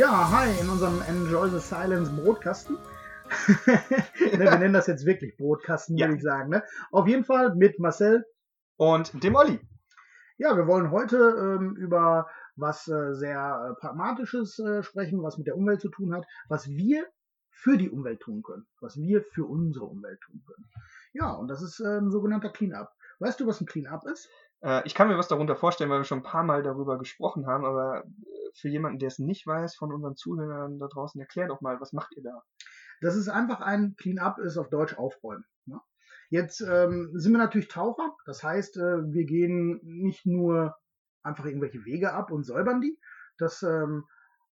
Ja, hi, in unserem Enjoy the Silence Brotkasten. ne, wir nennen das jetzt wirklich Brotkasten, Ja. würde ich sagen. Ne? Auf jeden Fall mit Marcel. Und dem Olli. Ja, wir wollen heute ähm, über was äh, sehr äh, Pragmatisches äh, sprechen, was mit der Umwelt zu tun hat, was wir für die Umwelt tun können, was wir für unsere Umwelt tun können. Ja, und das ist äh, ein sogenannter Clean-up. Weißt du, was ein Clean-up ist? Äh, ich kann mir was darunter vorstellen, weil wir schon ein paar Mal darüber gesprochen haben, aber äh, für jemanden, der es nicht weiß, von unseren Zuhörern da draußen, erklär doch mal, was macht ihr da? Das ist einfach ein Clean-up, ist auf Deutsch aufräumen. Ne? Jetzt ähm, sind wir natürlich Taucher, das heißt, äh, wir gehen nicht nur einfach irgendwelche Wege ab und säubern die. Das ähm,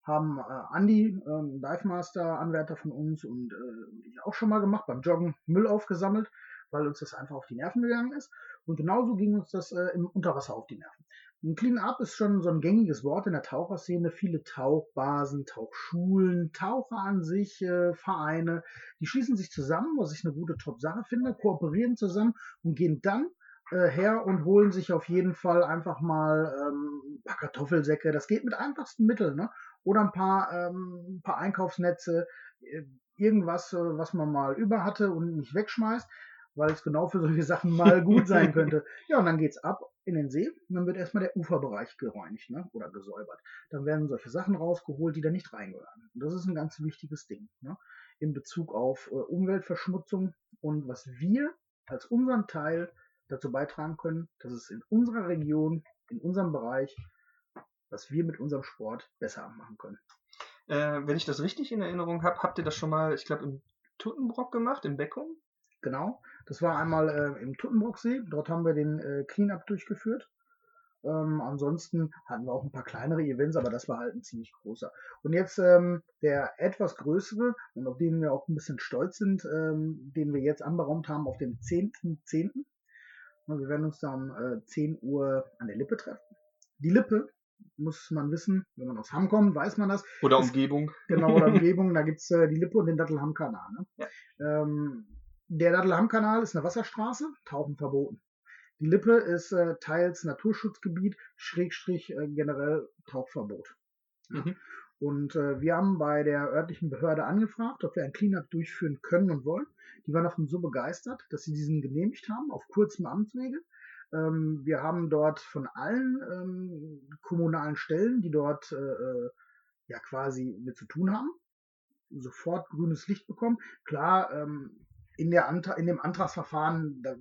haben äh, Andi, ähm, Dive Master, Anwärter von uns und äh, ich auch schon mal gemacht, beim Joggen Müll aufgesammelt, weil uns das einfach auf die Nerven gegangen ist. Und genauso ging uns das äh, im Unterwasser auf die Nerven. Ein Clean-up ist schon so ein gängiges Wort in der Taucherszene. Viele Tauchbasen, Tauchschulen, Taucher an sich, äh, Vereine, die schließen sich zusammen, was ich eine gute Top-Sache finde, kooperieren zusammen und gehen dann äh, her und holen sich auf jeden Fall einfach mal ähm, ein paar Kartoffelsäcke. Das geht mit einfachsten Mitteln, ne? Oder ein paar, ähm, ein paar Einkaufsnetze, äh, irgendwas, äh, was man mal über hatte und nicht wegschmeißt, weil es genau für solche Sachen mal gut sein könnte. Ja, und dann geht's ab in den See und dann wird erstmal der Uferbereich gereinigt ne? oder gesäubert. Dann werden solche Sachen rausgeholt, die da nicht reingehören. Und das ist ein ganz wichtiges Ding ne? in Bezug auf äh, Umweltverschmutzung und was wir als unseren Teil dazu beitragen können, dass es in unserer Region, in unserem Bereich, was wir mit unserem Sport besser machen können. Äh, wenn ich das richtig in Erinnerung habe, habt ihr das schon mal, ich glaube, im Tuttenbrock gemacht, in Beckum? Genau. Das war einmal äh, im Tuttenbrocksee. Dort haben wir den äh, Cleanup durchgeführt. Ähm, ansonsten hatten wir auch ein paar kleinere Events, aber das war halt ein ziemlich großer. Und jetzt ähm, der etwas größere und auf den wir auch ein bisschen stolz sind, ähm, den wir jetzt anberaumt haben auf dem 10.10. .10. Wir werden uns da um äh, 10 Uhr an der Lippe treffen. Die Lippe, muss man wissen, wenn man aus Hamm kommt, weiß man das, Oder Umgebung? genau, oder Umgebung, da gibt's äh, die Lippe und den Dattelham-Kanal. Ne? Ja. Ähm, der Dattelham-Kanal ist eine Wasserstraße, Tauchen verboten. Die Lippe ist äh, teils Naturschutzgebiet, Schrägstrich äh, generell Tauchverbot. Mhm. Und äh, wir haben bei der örtlichen Behörde angefragt, ob wir ein Cleanup durchführen können und wollen. Die waren davon so begeistert, dass sie diesen genehmigt haben, auf kurzem Amtswege. Ähm, wir haben dort von allen ähm, kommunalen Stellen, die dort äh, äh, ja quasi mit zu tun haben, sofort grünes Licht bekommen. Klar, ähm, in, der Antra in dem Antragsverfahren, da,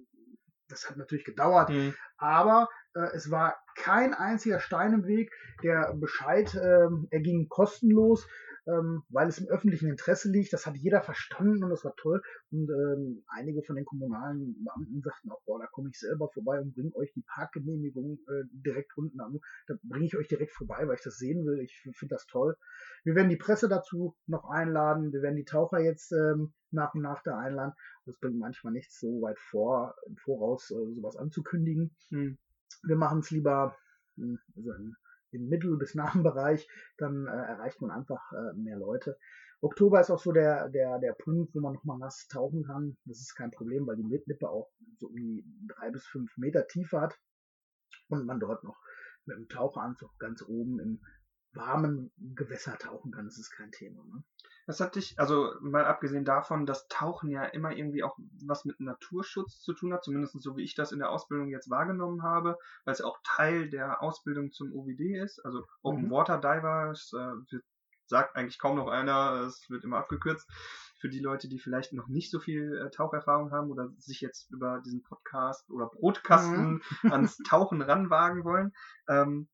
das hat natürlich gedauert, Mhm. aber äh, es war kein einziger Stein im Weg. Der Bescheid ähm, erging kostenlos, ähm, weil es im öffentlichen Interesse liegt. Das hat jeder verstanden und das war toll. Und ähm, einige von den kommunalen Beamten sagten auch, boah, da komme ich selber vorbei und bringe euch die Parkgenehmigung äh, direkt unten an. Da bringe ich euch direkt vorbei, weil ich das sehen will. Ich finde das toll. Wir werden die Presse dazu noch einladen. Wir werden die Taucher jetzt ähm, nach und nach da einladen. Das bringt manchmal nichts so weit vor, im Voraus äh, sowas anzukündigen. Mhm. Wir machen es lieber mh, also im Mittel- bis nahen Bereich, dann äh, erreicht man einfach äh, mehr Leute. Oktober ist auch so der, der, der Punkt, wo man nochmal nass tauchen kann. Das ist kein Problem, weil die Lippe auch so um die drei bis fünf Meter Tiefe hat und man dort noch mit dem Taucheranzug ganz oben im warmen Gewässer tauchen kann. Das ist kein Thema. Ne? Was hat dich, also mal abgesehen davon, dass Tauchen ja immer irgendwie auch was mit Naturschutz zu tun hat, zumindest so wie ich das in der Ausbildung jetzt wahrgenommen habe, weil es ja auch Teil der Ausbildung zum OWD ist, also Open Mhm. Water Divers, äh, wird, sagt eigentlich kaum noch einer, es wird immer abgekürzt. Für die Leute, die vielleicht noch nicht so viel äh, Taucherfahrung haben oder sich jetzt über diesen Podcast oder Brotkasten ans Tauchen ranwagen wollen. Ähm,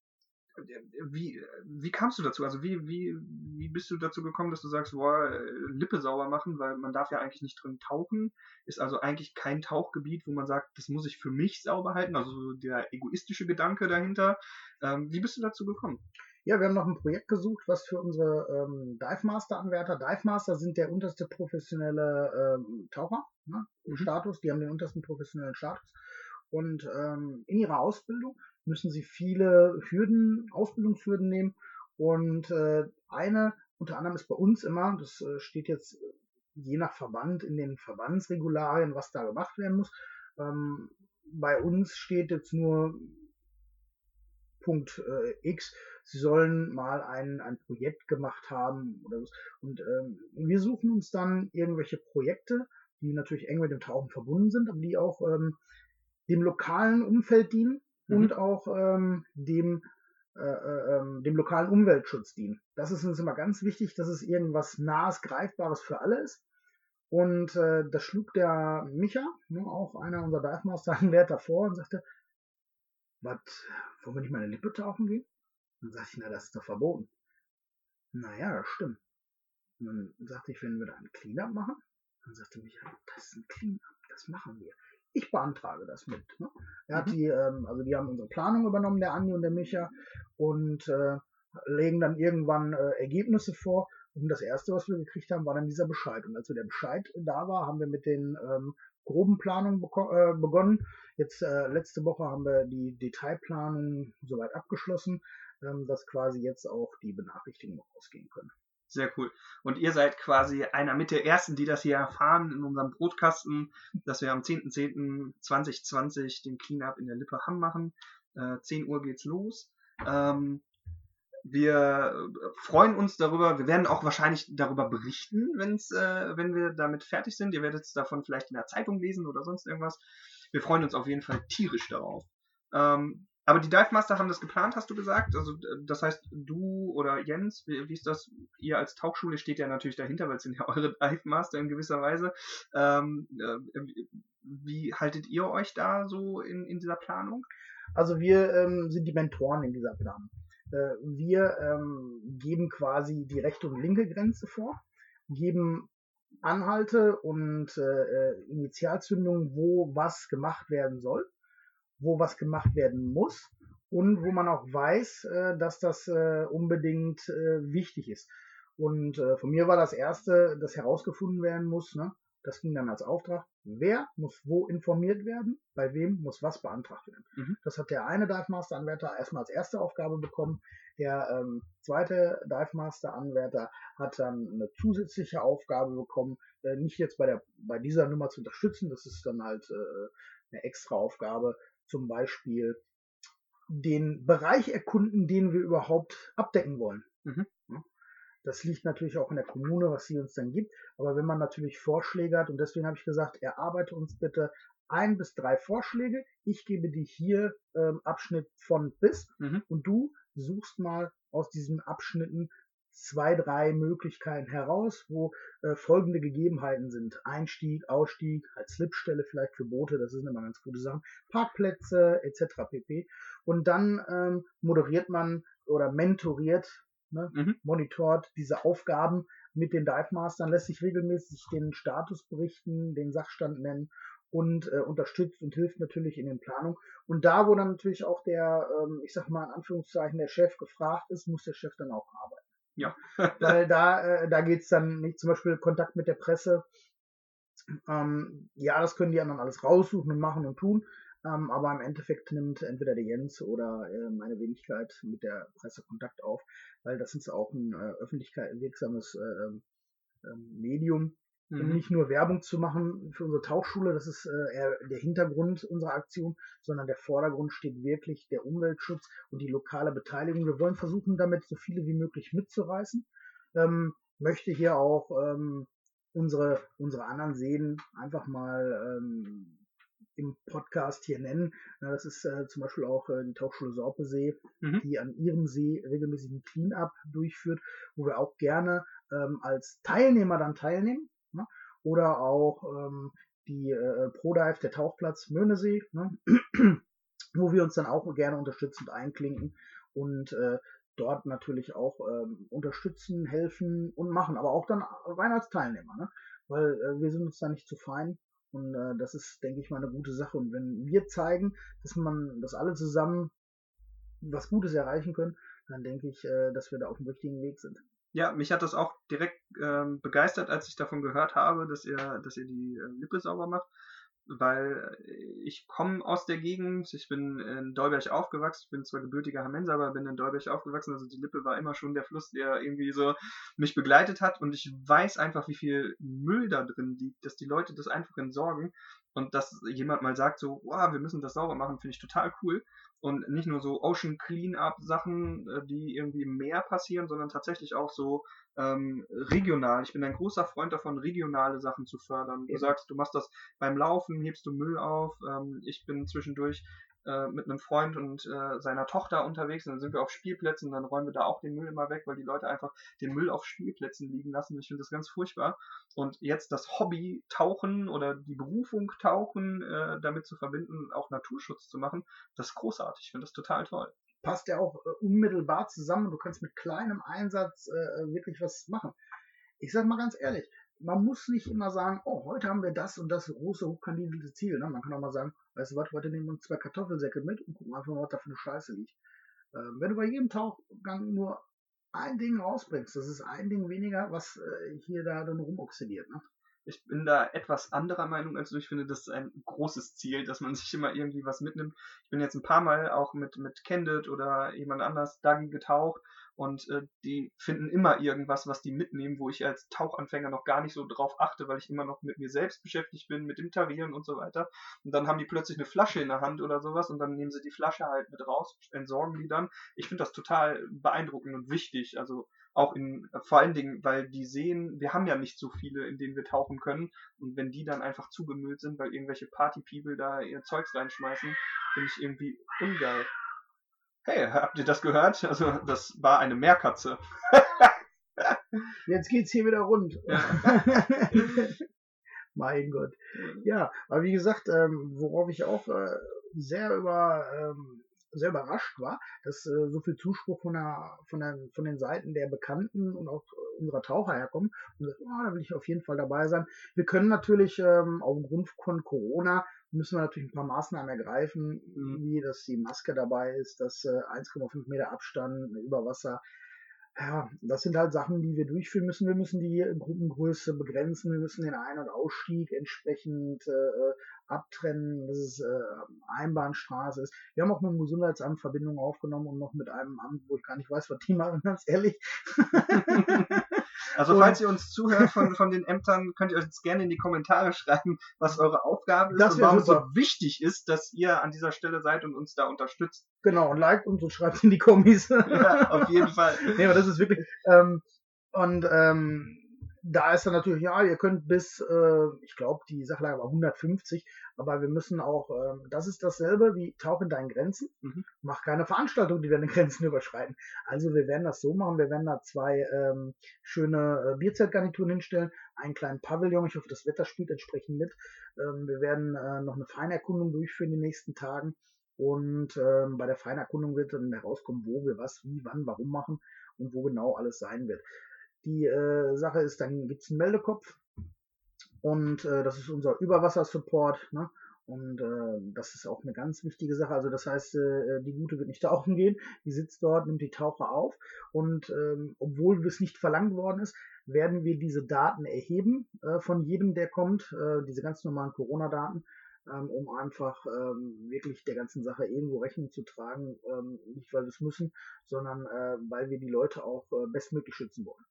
wie, wie kamst du dazu? Also wie, wie, wie bist du dazu gekommen, dass du sagst, boah, Lippe sauber machen, weil man darf ja eigentlich nicht drin tauchen, ist also eigentlich kein Tauchgebiet, wo man sagt, das muss ich für mich sauber halten, also der egoistische Gedanke dahinter. Ähm, wie bist du dazu gekommen? Ja, wir haben noch ein Projekt gesucht, was für unsere ähm, Dive Master Anwärter, Dive Master sind der unterste professionelle ähm, Taucher, ne, mhm. Status, die haben den untersten professionellen Status. Und ähm, in ihrer Ausbildung müssen sie viele Hürden, Ausbildungshürden nehmen. Und äh, eine unter anderem ist bei uns immer, das äh, steht jetzt je nach Verband in den Verbandsregularien, was da gemacht werden muss. Ähm, bei uns steht jetzt nur Punkt äh, X, sie sollen mal ein, ein Projekt gemacht haben oder so. Und ähm, wir suchen uns dann irgendwelche Projekte, die natürlich eng mit dem Tauchen verbunden sind, aber die auch ähm, dem lokalen Umfeld dienen mhm. und auch ähm, dem, äh, äh, ähm, dem lokalen Umweltschutz dienen. Das ist uns immer ganz wichtig, dass es irgendwas Nahes, Greifbares für alle ist. Und äh, das schlug der Micha, ne, auch einer unserer Dive Master, einen Wert davor und sagte, was, wollen wir nicht mal eine Lippe tauchen gehen? Dann sagte ich, na, das ist doch verboten. Naja, das stimmt. Und dann sagte ich, wenn wir da ein Cleanup machen, dann sagte Micha, das ist ein Cleanup, das machen wir ich beantrage das mit. Ne? Er hat mhm. die, ähm, also die haben unsere Planung übernommen, der Andi und der Micha, und äh, legen dann irgendwann äh, Ergebnisse vor. Und das erste, was wir gekriegt haben, war dann dieser Bescheid. Und als wir der Bescheid da war, haben wir mit den ähm, groben Planungen äh, begonnen. Jetzt äh, letzte Woche haben wir die Detailplanung soweit abgeschlossen, ähm, dass quasi jetzt auch die Benachrichtigungen rausgehen können. Sehr cool. Und ihr seid quasi einer mit der ersten, die das hier erfahren in unserem Brotkasten, dass wir am 10.10.2020 den Cleanup in der Lippe Hamm machen. Äh, 10 Uhr geht's los. Ähm, wir freuen uns darüber. Wir werden auch wahrscheinlich darüber berichten, wenn's, äh, wenn wir damit fertig sind. Ihr werdet es davon vielleicht in der Zeitung lesen oder sonst irgendwas. Wir freuen uns auf jeden Fall tierisch darauf. Ähm, aber die Dive Master haben das geplant, hast du gesagt? Also das heißt, du oder Jens, wie, wie ist das? Ihr als Tauchschule steht ja natürlich dahinter, weil es sind ja eure Dive Master in gewisser Weise. Ähm, äh, wie haltet ihr euch da so in, in dieser Planung? Also wir ähm, sind die Mentoren in dieser Planung. Äh, wir ähm, geben quasi die rechte und linke Grenze vor, geben Anhalte und äh, äh Initialzündungen, wo was gemacht werden soll wo was gemacht werden muss und wo man auch weiß, äh, dass das äh, unbedingt äh, wichtig ist. Und äh, von mir war das erste, das herausgefunden werden muss, ne? das ging dann als Auftrag, wer muss wo informiert werden, bei wem muss was beantragt werden. Mhm. Das hat der eine Dive Master Anwärter erstmal als erste Aufgabe bekommen. Der ähm, zweite Dive Master Anwärter hat dann eine zusätzliche Aufgabe bekommen, äh, nicht jetzt bei der bei dieser Nummer zu unterstützen, das ist dann halt äh, eine extra Aufgabe, zum Beispiel den Bereich erkunden, den wir überhaupt abdecken wollen. Mhm. Das liegt natürlich auch in der Kommune, was sie uns dann gibt. Aber wenn man natürlich Vorschläge hat, und deswegen habe ich gesagt, erarbeite uns bitte ein bis drei Vorschläge. Ich gebe dir hier ähm, Abschnitt von bis mhm. und du suchst mal aus diesen Abschnitten zwei, drei Möglichkeiten heraus, wo äh, folgende Gegebenheiten sind. Einstieg, Ausstieg, als Slipstelle vielleicht für Boote, das sind immer ganz gute Sachen, Parkplätze etc. pp. Und dann ähm, moderiert man oder mentoriert, ne, mhm. monitort diese Aufgaben mit den Dive Mastern, lässt sich regelmäßig den Status berichten, den Sachstand nennen und äh, unterstützt und hilft natürlich in den Planungen. Und da, wo dann natürlich auch der, ähm, ich sag mal in Anführungszeichen, der Chef gefragt ist, muss der Chef dann auch arbeiten. Ja. Weil da, äh, da geht's dann nicht zum Beispiel Kontakt mit der Presse. Ähm, ja, das können die anderen alles raussuchen und machen und tun. Ähm, aber im Endeffekt nimmt entweder der Jens oder äh, meine Wenigkeit mit der Presse Kontakt auf, weil das ist auch ein äh, öffentlichkeit wirksames äh, äh, Medium mhm. um nicht nur Werbung zu machen für unsere Tauchschule, das ist äh, eher der Hintergrund unserer Aktion, sondern der Vordergrund steht wirklich der Umweltschutz und die lokale Beteiligung. Wir wollen versuchen, damit so viele wie möglich mitzureißen. Ähm, möchte hier auch ähm, unsere, unsere anderen Seen einfach mal ähm, im Podcast hier nennen. Das ist äh, zum Beispiel auch äh, die Tauchschule Sorpesee, mhm. die an ihrem See regelmäßig ein Cleanup durchführt, wo wir auch gerne ähm, als Teilnehmer dann teilnehmen. Ne? Oder auch ähm, die äh, ProDive, der Tauchplatz Möhnesee, ne? wo wir uns dann auch gerne unterstützend einklinken und äh, dort natürlich auch ähm, unterstützen, helfen und machen, aber auch dann rein als Teilnehmer, ne? weil äh, wir sind uns da nicht zu fein und äh, das ist, denke ich mal, eine gute Sache. Und wenn wir zeigen, dass man, dass alle zusammen was Gutes erreichen können, dann denke ich, äh, dass wir da auf dem richtigen Weg sind. Ja, mich hat das auch direkt ähm, begeistert, als ich davon gehört habe, dass ihr, dass ihr die äh, Lippe sauber macht weil ich komme aus der Gegend, ich bin in Dolberg aufgewachsen, ich bin zwar gebürtiger Hamenser, aber bin in Dolberg aufgewachsen, also die Lippe war immer schon der Fluss, der irgendwie so mich begleitet hat und ich weiß einfach, wie viel Müll da drin liegt, dass die Leute das einfach entsorgen und dass jemand mal sagt so, wow, wir müssen das sauber machen, finde ich total cool und nicht nur so Ocean Cleanup Sachen, äh, die irgendwie im Meer passieren, sondern tatsächlich auch so ähm, regional. Ich bin ein großer Freund davon, regionale Sachen zu fördern. Du sagst, du machst das beim Laufen, hebst du Müll auf. Ähm, ich bin zwischendurch äh, mit einem Freund und äh, seiner Tochter unterwegs und dann sind wir auf Spielplätzen und dann räumen wir da auch den Müll immer weg, weil die Leute einfach den Müll auf Spielplätzen liegen lassen. Ich finde das ganz furchtbar. Und jetzt das Hobby Tauchen oder die Berufung Tauchen äh, damit zu verbinden, auch Naturschutz zu machen, das ist großartig. Ich finde das total toll. Passt ja auch äh, unmittelbar zusammen. Du kannst mit kleinem Einsatz äh, wirklich was machen. Ich sag mal ganz ehrlich, man muss nicht immer sagen, oh, heute haben wir das und das große, hochkandidelte Ziel. Ne? Man kann auch mal sagen, weißt du was, heute nehmen wir uns zwei Kartoffelsäcke mit und gucken einfach mal, was da für eine Scheiße liegt. Ähm, wenn du bei jedem Tauchgang nur ein Ding rausbringst, das ist ein Ding weniger, was äh, hier da dann rumoxidiert. Ne? Ich bin da etwas anderer Meinung als du. Ich finde, das ist ein großes Ziel, dass man sich immer irgendwie was mitnimmt. Ich bin jetzt ein paar Mal auch mit, mit Candid oder jemand anders Dagi getaucht und äh, die finden immer irgendwas, was die mitnehmen, wo ich als Tauchanfänger noch gar nicht so drauf achte, weil ich immer noch mit mir selbst beschäftigt bin, mit dem Tarieren und so weiter. Und dann haben die plötzlich eine Flasche in der Hand oder sowas und dann nehmen sie die Flasche halt mit raus, entsorgen die dann. Ich finde das total beeindruckend und wichtig. Also auch in, vor allen Dingen, weil die sehen, wir haben ja nicht so viele, in denen wir tauchen können. Und wenn die dann einfach zugemüllt sind, weil irgendwelche Party-People da ihr Zeugs reinschmeißen, finde ich irgendwie ungeil. Hey, habt ihr das gehört? Also, das war eine Meerkatze. Jetzt geht's hier wieder rund. Ja. mein Gott. Ja, aber wie gesagt, ähm, worauf ich auch äh, sehr über ähm, sehr überrascht war, dass äh, so viel Zuspruch von, der, von, der, von den Seiten der Bekannten und auch unserer Taucher herkommt. Und sagt, oh, da will ich auf jeden Fall dabei sein. Wir können natürlich ähm, aufgrund von Corona müssen wir natürlich ein paar Maßnahmen ergreifen, mhm. wie dass die Maske dabei ist, dass äh, 1,5 Meter Abstand über Wasser. Ja, das sind halt Sachen, die wir durchführen müssen. Wir müssen die Gruppengröße begrenzen. Wir müssen den Ein- und Ausstieg entsprechend äh, abtrennen, dass es äh, Einbahnstraße ist. Wir haben auch mit dem Gesundheitsamt Verbindungen aufgenommen und noch mit einem Amt, wo ich gar nicht weiß, was die machen, ganz ehrlich. Also falls ihr uns zuhört von, von den Ämtern, könnt ihr uns gerne in die Kommentare schreiben, was eure Aufgabe ist und warum es so wichtig ist, dass ihr an dieser Stelle seid und uns da unterstützt. Genau, und liked uns und schreibt in die Kommis. ja, auf jeden Fall. Nee, aber das ist wirklich, ähm, und ähm, da ist dann natürlich, ja, ihr könnt bis, äh, ich glaube, die Sachlage war 150, aber wir müssen auch, äh, das ist dasselbe wie Tauch in deinen Grenzen, mhm. mach keine Veranstaltung, die deine Grenzen überschreiten. Also wir werden das so machen, wir werden da zwei ähm, schöne äh, Bierzeltgarnituren hinstellen, einen kleinen Pavillon, ich hoffe, das Wetter spielt entsprechend mit. Ähm, wir werden äh, noch eine Feinerkundung durchführen in den nächsten Tagen. Und ähm, bei der Feinerkundung wird dann herauskommen, wo wir was, wie, wann, warum machen und wo genau alles sein wird. Die äh, Sache ist, dann gibt's einen Meldekopf und äh, das ist unser Überwassersupport. Ne? Und äh, das ist auch eine ganz wichtige Sache. Also das heißt, äh, die Gute wird nicht tauchen gehen, die sitzt dort, nimmt die Taucher auf und ähm, obwohl es nicht verlangt worden ist, werden wir diese Daten erheben äh, von jedem, der kommt, äh, diese ganz normalen Corona-Daten, ähm, um einfach ähm, wirklich der ganzen Sache irgendwo Rechnung zu tragen, ähm, nicht weil wir es müssen, sondern äh, weil wir die Leute auch äh, bestmöglich schützen wollen.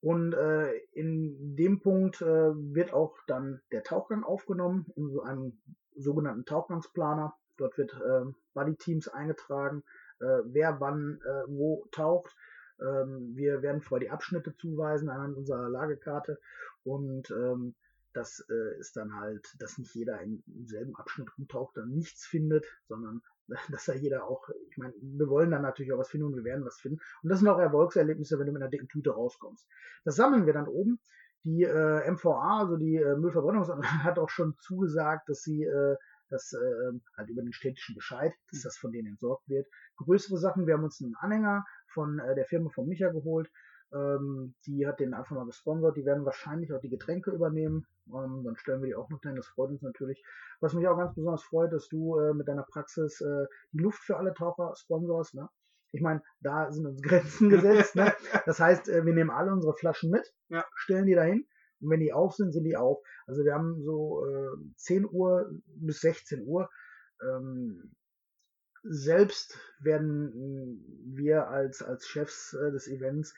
Und äh, in dem Punkt äh, wird auch dann der Tauchgang aufgenommen in so einem sogenannten Tauchgangsplaner. Dort wird äh, Buddy-Teams eingetragen, äh, wer wann äh, wo taucht. Ähm, wir werden vorher die Abschnitte zuweisen anhand unserer Lagekarte und ähm, das äh, ist dann halt, dass nicht jeder im selben Abschnitt rumtaucht, dann nichts findet, sondern dass da jeder auch, ich meine, wir wollen dann natürlich auch was finden und wir werden was finden. Und das sind auch Erfolgserlebnisse, wenn du mit einer dicken Tüte rauskommst. Das sammeln wir dann oben. Die äh, MVA, also die äh, Müllverbrennungsanlage, hat auch schon zugesagt, dass sie äh, dass äh, halt über den städtischen Bescheid, dass das von denen entsorgt wird. Größere Sachen, wir haben uns einen Anhänger von äh, der Firma von Micha geholt, ähm, die hat den einfach mal gesponsert. Die werden wahrscheinlich auch die Getränke übernehmen. Ähm, dann stellen wir die auch noch dahin. Das freut uns natürlich. Was mich auch ganz besonders freut, dass du äh, mit deiner Praxis äh, die Luft für alle Taucher sponsorst. Ne? Ich meine, da sind uns Grenzen gesetzt. Ne? Das heißt, äh, wir nehmen alle unsere Flaschen mit, Ja. stellen die dahin. Und wenn die auf sind, sind die auf. Also wir haben so äh, 10 Uhr bis 16 Uhr. Ähm, selbst werden wir als, als Chefs äh, des Events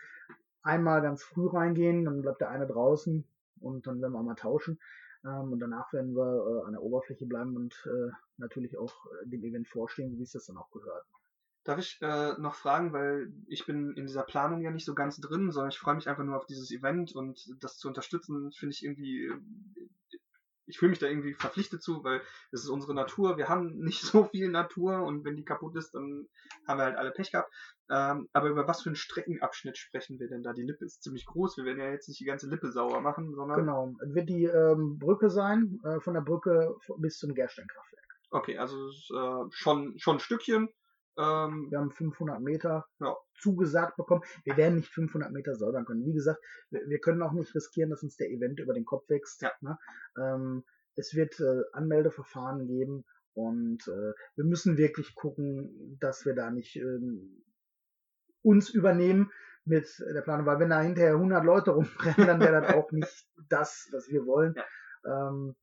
einmal ganz früh reingehen, dann bleibt der eine draußen und dann werden wir mal tauschen. Ähm, und danach werden wir äh, an der Oberfläche bleiben und äh, natürlich auch äh, dem Event vorstehen, wie es das dann auch gehört. Darf ich äh, noch fragen, weil ich bin in dieser Planung ja nicht so ganz drin, sondern ich freue mich einfach nur auf dieses Event und das zu unterstützen, finde ich irgendwie, ich fühle mich da irgendwie verpflichtet zu, weil es ist unsere Natur, wir haben nicht so viel Natur und wenn die kaputt ist, dann haben wir halt alle Pech gehabt. Ähm, aber über was für einen Streckenabschnitt sprechen wir denn da? Die Lippe ist ziemlich groß, wir werden ja jetzt nicht die ganze Lippe sauer machen, sondern... Genau, wird die ähm, Brücke sein, äh, von der Brücke bis zum Gersteinkraftwerk. Okay, also äh, schon, schon ein Stückchen. Ähm, Wir haben 500 Meter Ja. zugesagt bekommen. Wir werden nicht 500 Meter säubern können. Wie gesagt, wir, wir können auch nicht riskieren, dass uns der Event über den Kopf wächst. Ja. Ne? Ähm, es wird äh, Anmeldeverfahren geben und äh, wir müssen wirklich gucken, dass wir da nicht ähm, uns übernehmen mit der Planung, weil wenn da hinterher 100 Leute rumrennen, dann wäre das auch nicht das, was wir wollen. Ähm,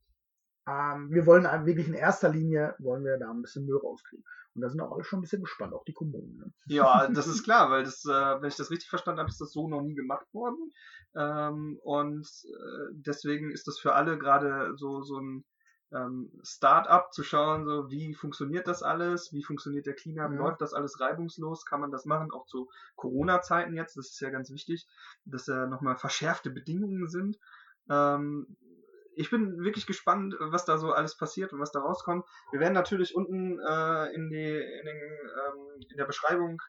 ähm, wir wollen wirklich in erster Linie, wollen wir da ein bisschen Müll rauskriegen. Und da sind auch alle schon ein bisschen gespannt, auch die Kommunen. Ne? Ja, das ist klar, weil das, äh, wenn ich das richtig verstanden habe, ist das so noch nie gemacht worden. Ähm, und äh, deswegen ist das für alle gerade so, so ein ähm, Start-up zu schauen, so wie funktioniert das alles, wie funktioniert der Cleanup, Ja. läuft das alles reibungslos, kann man das machen, auch zu Corona-Zeiten jetzt, das ist ja ganz wichtig, dass da nochmal verschärfte Bedingungen sind. Ähm, ich bin wirklich gespannt, was da so alles passiert und was da rauskommt. Wir werden natürlich unten äh, in, die, in, den, ähm, in der Beschreibung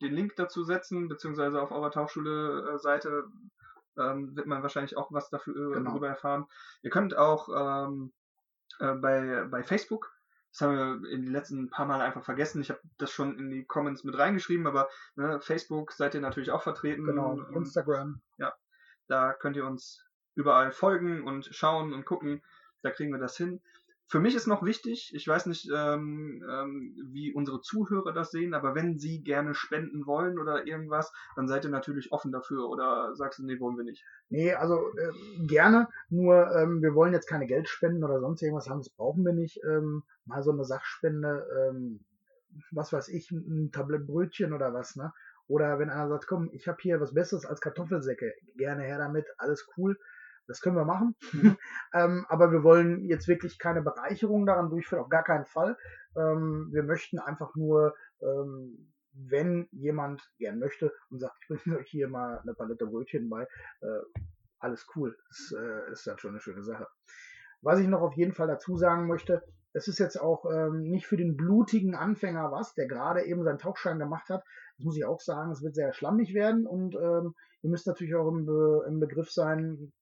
den Link dazu setzen, beziehungsweise auf eurer Tauchschule-Seite ähm, wird man wahrscheinlich auch was dafür äh, Genau. darüber erfahren. Ihr könnt auch ähm, äh, bei, bei Facebook, das haben wir in den letzten paar Mal einfach vergessen, ich habe das schon in die Comments mit reingeschrieben, aber ne, Facebook seid ihr natürlich auch vertreten. Genau, Und Instagram. da könnt ihr uns überall folgen und schauen und gucken. Da kriegen wir das hin. Für mich ist noch wichtig, ich weiß nicht, ähm, ähm, wie unsere Zuhörer das sehen, aber wenn sie gerne spenden wollen oder irgendwas, dann seid ihr natürlich offen dafür oder sagst du, nee, wollen wir nicht. Nee, also äh, gerne, nur ähm, wir wollen jetzt keine Geldspenden oder sonst irgendwas haben, das brauchen wir nicht. Ähm, mal so eine Sachspende, ähm, was weiß ich, ein, ein Tablett Brötchen oder was, ne? Oder wenn einer sagt, komm, ich habe hier was Besseres als Kartoffelsäcke, gerne her damit, alles cool. Das können wir machen. Mhm. ähm, aber wir wollen jetzt wirklich keine Bereicherung daran durchführen, auf gar keinen Fall. Ähm, wir möchten einfach nur, ähm, wenn jemand gern möchte und sagt, ich bringe euch hier mal eine Palette Brötchen bei, äh, alles cool. Das äh, ist dann schon eine schöne Sache. Was ich noch auf jeden Fall dazu sagen möchte, es ist jetzt auch ähm, nicht für den blutigen Anfänger was, der gerade eben seinen Tauchschein gemacht hat. Das muss ich auch sagen, es wird sehr schlammig werden und ähm, ihr müsst natürlich auch im, Be im Begriff sein,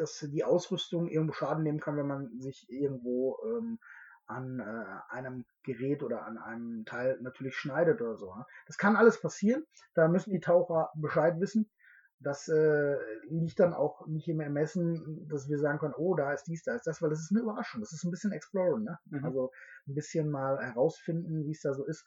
dass die Ausrüstung irgendwo Schaden nehmen kann, wenn man sich irgendwo ähm, an äh, einem Gerät oder an einem Teil natürlich schneidet oder so. Ne? Das kann alles passieren. Da müssen die Taucher Bescheid wissen. Das äh, liegt dann auch nicht im Ermessen, dass wir sagen können, oh, da ist dies, da ist das, weil das ist eine Überraschung. Das ist ein bisschen Exploren, ne? Mhm. Also ein bisschen mal herausfinden, wie es da so ist.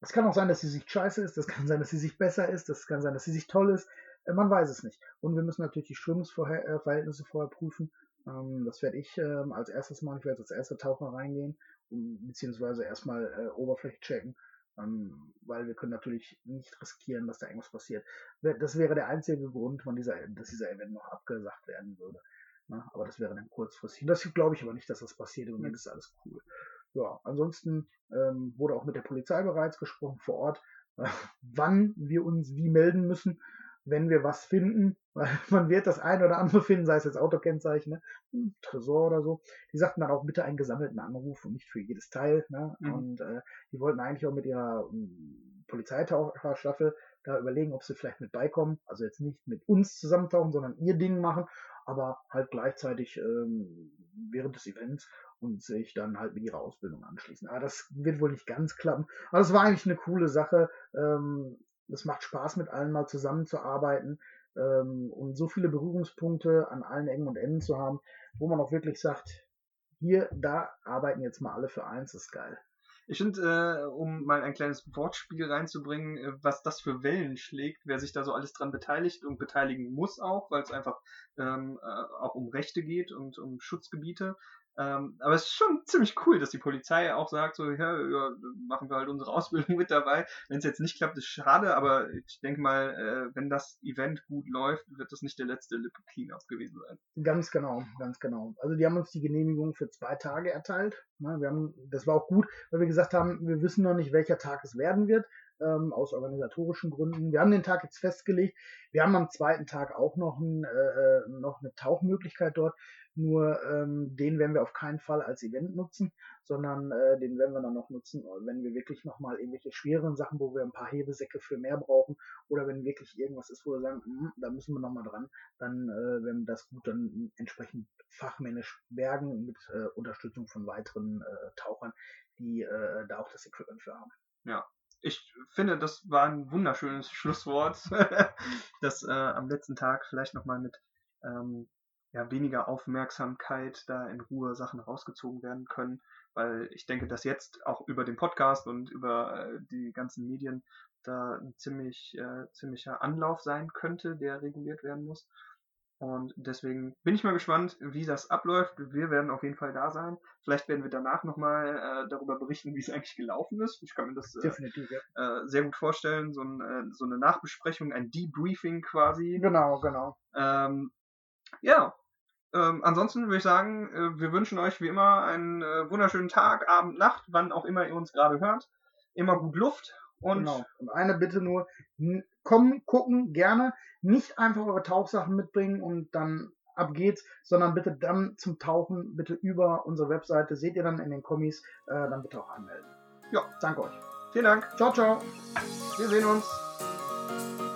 Es kann auch sein, dass sie sich scheiße ist, das kann sein, dass sie sich besser ist, das kann sein, dass sie sich toll ist. Äh, Man weiß es nicht. Und wir müssen natürlich die Strömungsverhältnisse vorher prüfen. Ähm, Das werde ich ähm, als erstes machen. Ich werde als erster Taucher reingehen, beziehungsweise erstmal äh, Oberfläche checken, ähm, weil wir können natürlich nicht riskieren, dass da irgendwas passiert. Das wäre der einzige Grund, dieser, dass dieser Event noch abgesagt werden würde. Ne? Aber das wäre dann kurzfristig. Das glaube ich aber nicht, dass das passiert. Im Moment ist alles cool. Ja, ansonsten wurde auch mit der Polizei bereits gesprochen vor Ort, äh, wann wir uns wie melden müssen, wenn wir was finden. Weil man wird das ein oder andere finden, sei es jetzt Autokennzeichen, ne? hm, Tresor oder so. Die sagten dann auch bitte einen gesammelten Anruf und nicht für jedes Teil. Ne? Mhm. Und äh, die wollten eigentlich auch mit ihrer ähm, Polizeitaucherstaffel da überlegen, ob sie vielleicht mit beikommen. Also jetzt nicht mit uns zusammentauchen, sondern ihr Ding machen, aber halt gleichzeitig ähm, während des Events. und sich dann halt mit ihrer Ausbildung anschließen. Aber das wird wohl nicht ganz klappen. Aber es war eigentlich eine coole Sache. Ähm, es macht Spaß, mit allen mal zusammenzuarbeiten ähm, und so viele Berührungspunkte an allen Ecken und Enden zu haben, wo man auch wirklich sagt, hier, da arbeiten jetzt mal alle für eins, ist geil. Ich finde, äh, um mal ein kleines Wortspiel reinzubringen, äh, was das für Wellen schlägt, wer sich da so alles dran beteiligt und beteiligen muss auch, weil es einfach ähm, äh, auch um Rechte geht und um Schutzgebiete. Ähm, aber es ist schon ziemlich cool, dass die Polizei auch sagt, so, ja, ja machen wir halt unsere Ausbildung mit dabei. Wenn es jetzt nicht klappt, ist schade, aber ich denke mal, äh, wenn das Event gut läuft, wird das nicht der letzte Lippe Cleanup gewesen sein. Ganz genau, ganz genau. Also die haben uns die Genehmigung für zwei Tage erteilt. Ne, wir haben, das war auch gut, weil wir gesagt haben, wir wissen noch nicht, welcher Tag es werden wird ähm, aus organisatorischen Gründen. Wir haben den Tag jetzt festgelegt. Wir haben am zweiten Tag auch noch, ein, äh, äh, noch eine Tauchmöglichkeit dort. Nur ähm, den werden wir auf keinen Fall als Event nutzen, sondern äh, den werden wir dann noch nutzen, wenn wir wirklich nochmal irgendwelche schweren Sachen, wo wir ein paar Hebesäcke für mehr brauchen oder wenn wirklich irgendwas ist, wo wir sagen, mh, da müssen wir nochmal dran, dann äh, werden wir das gut dann entsprechend fachmännisch bergen mit äh, Unterstützung von weiteren äh, Tauchern, die äh, da auch das Equipment für haben. Ja, ich finde, das war ein wunderschönes Schlusswort, das äh, am letzten Tag vielleicht nochmal mit ähm, ja, weniger Aufmerksamkeit da in Ruhe Sachen rausgezogen werden können, weil ich denke, dass jetzt auch über den Podcast und über äh, die ganzen Medien da ein ziemlich, äh, ziemlicher Anlauf sein könnte, der reguliert werden muss. Und deswegen bin ich mal gespannt, wie das abläuft. Wir werden auf jeden Fall da sein. Vielleicht werden wir danach nochmal äh, darüber berichten, wie es eigentlich gelaufen ist. Ich kann mir das äh, ja. äh, sehr gut vorstellen. So, ein, äh, so, eine Nachbesprechung, ein Debriefing quasi. Genau, genau. Ähm, ja, ähm, ansonsten würde ich sagen, äh, wir wünschen euch wie immer einen äh, wunderschönen Tag, Abend, Nacht, wann auch immer ihr uns gerade hört. Immer gut Luft und, genau. und eine Bitte nur, kommen, gucken, gerne. Nicht einfach eure Tauchsachen mitbringen und dann ab geht's, sondern bitte dann zum Tauchen, bitte über unsere Webseite, seht ihr dann in den Kommis, äh, dann bitte auch anmelden. Ja. Danke euch. Vielen Dank. Ciao, ciao. Wir sehen uns.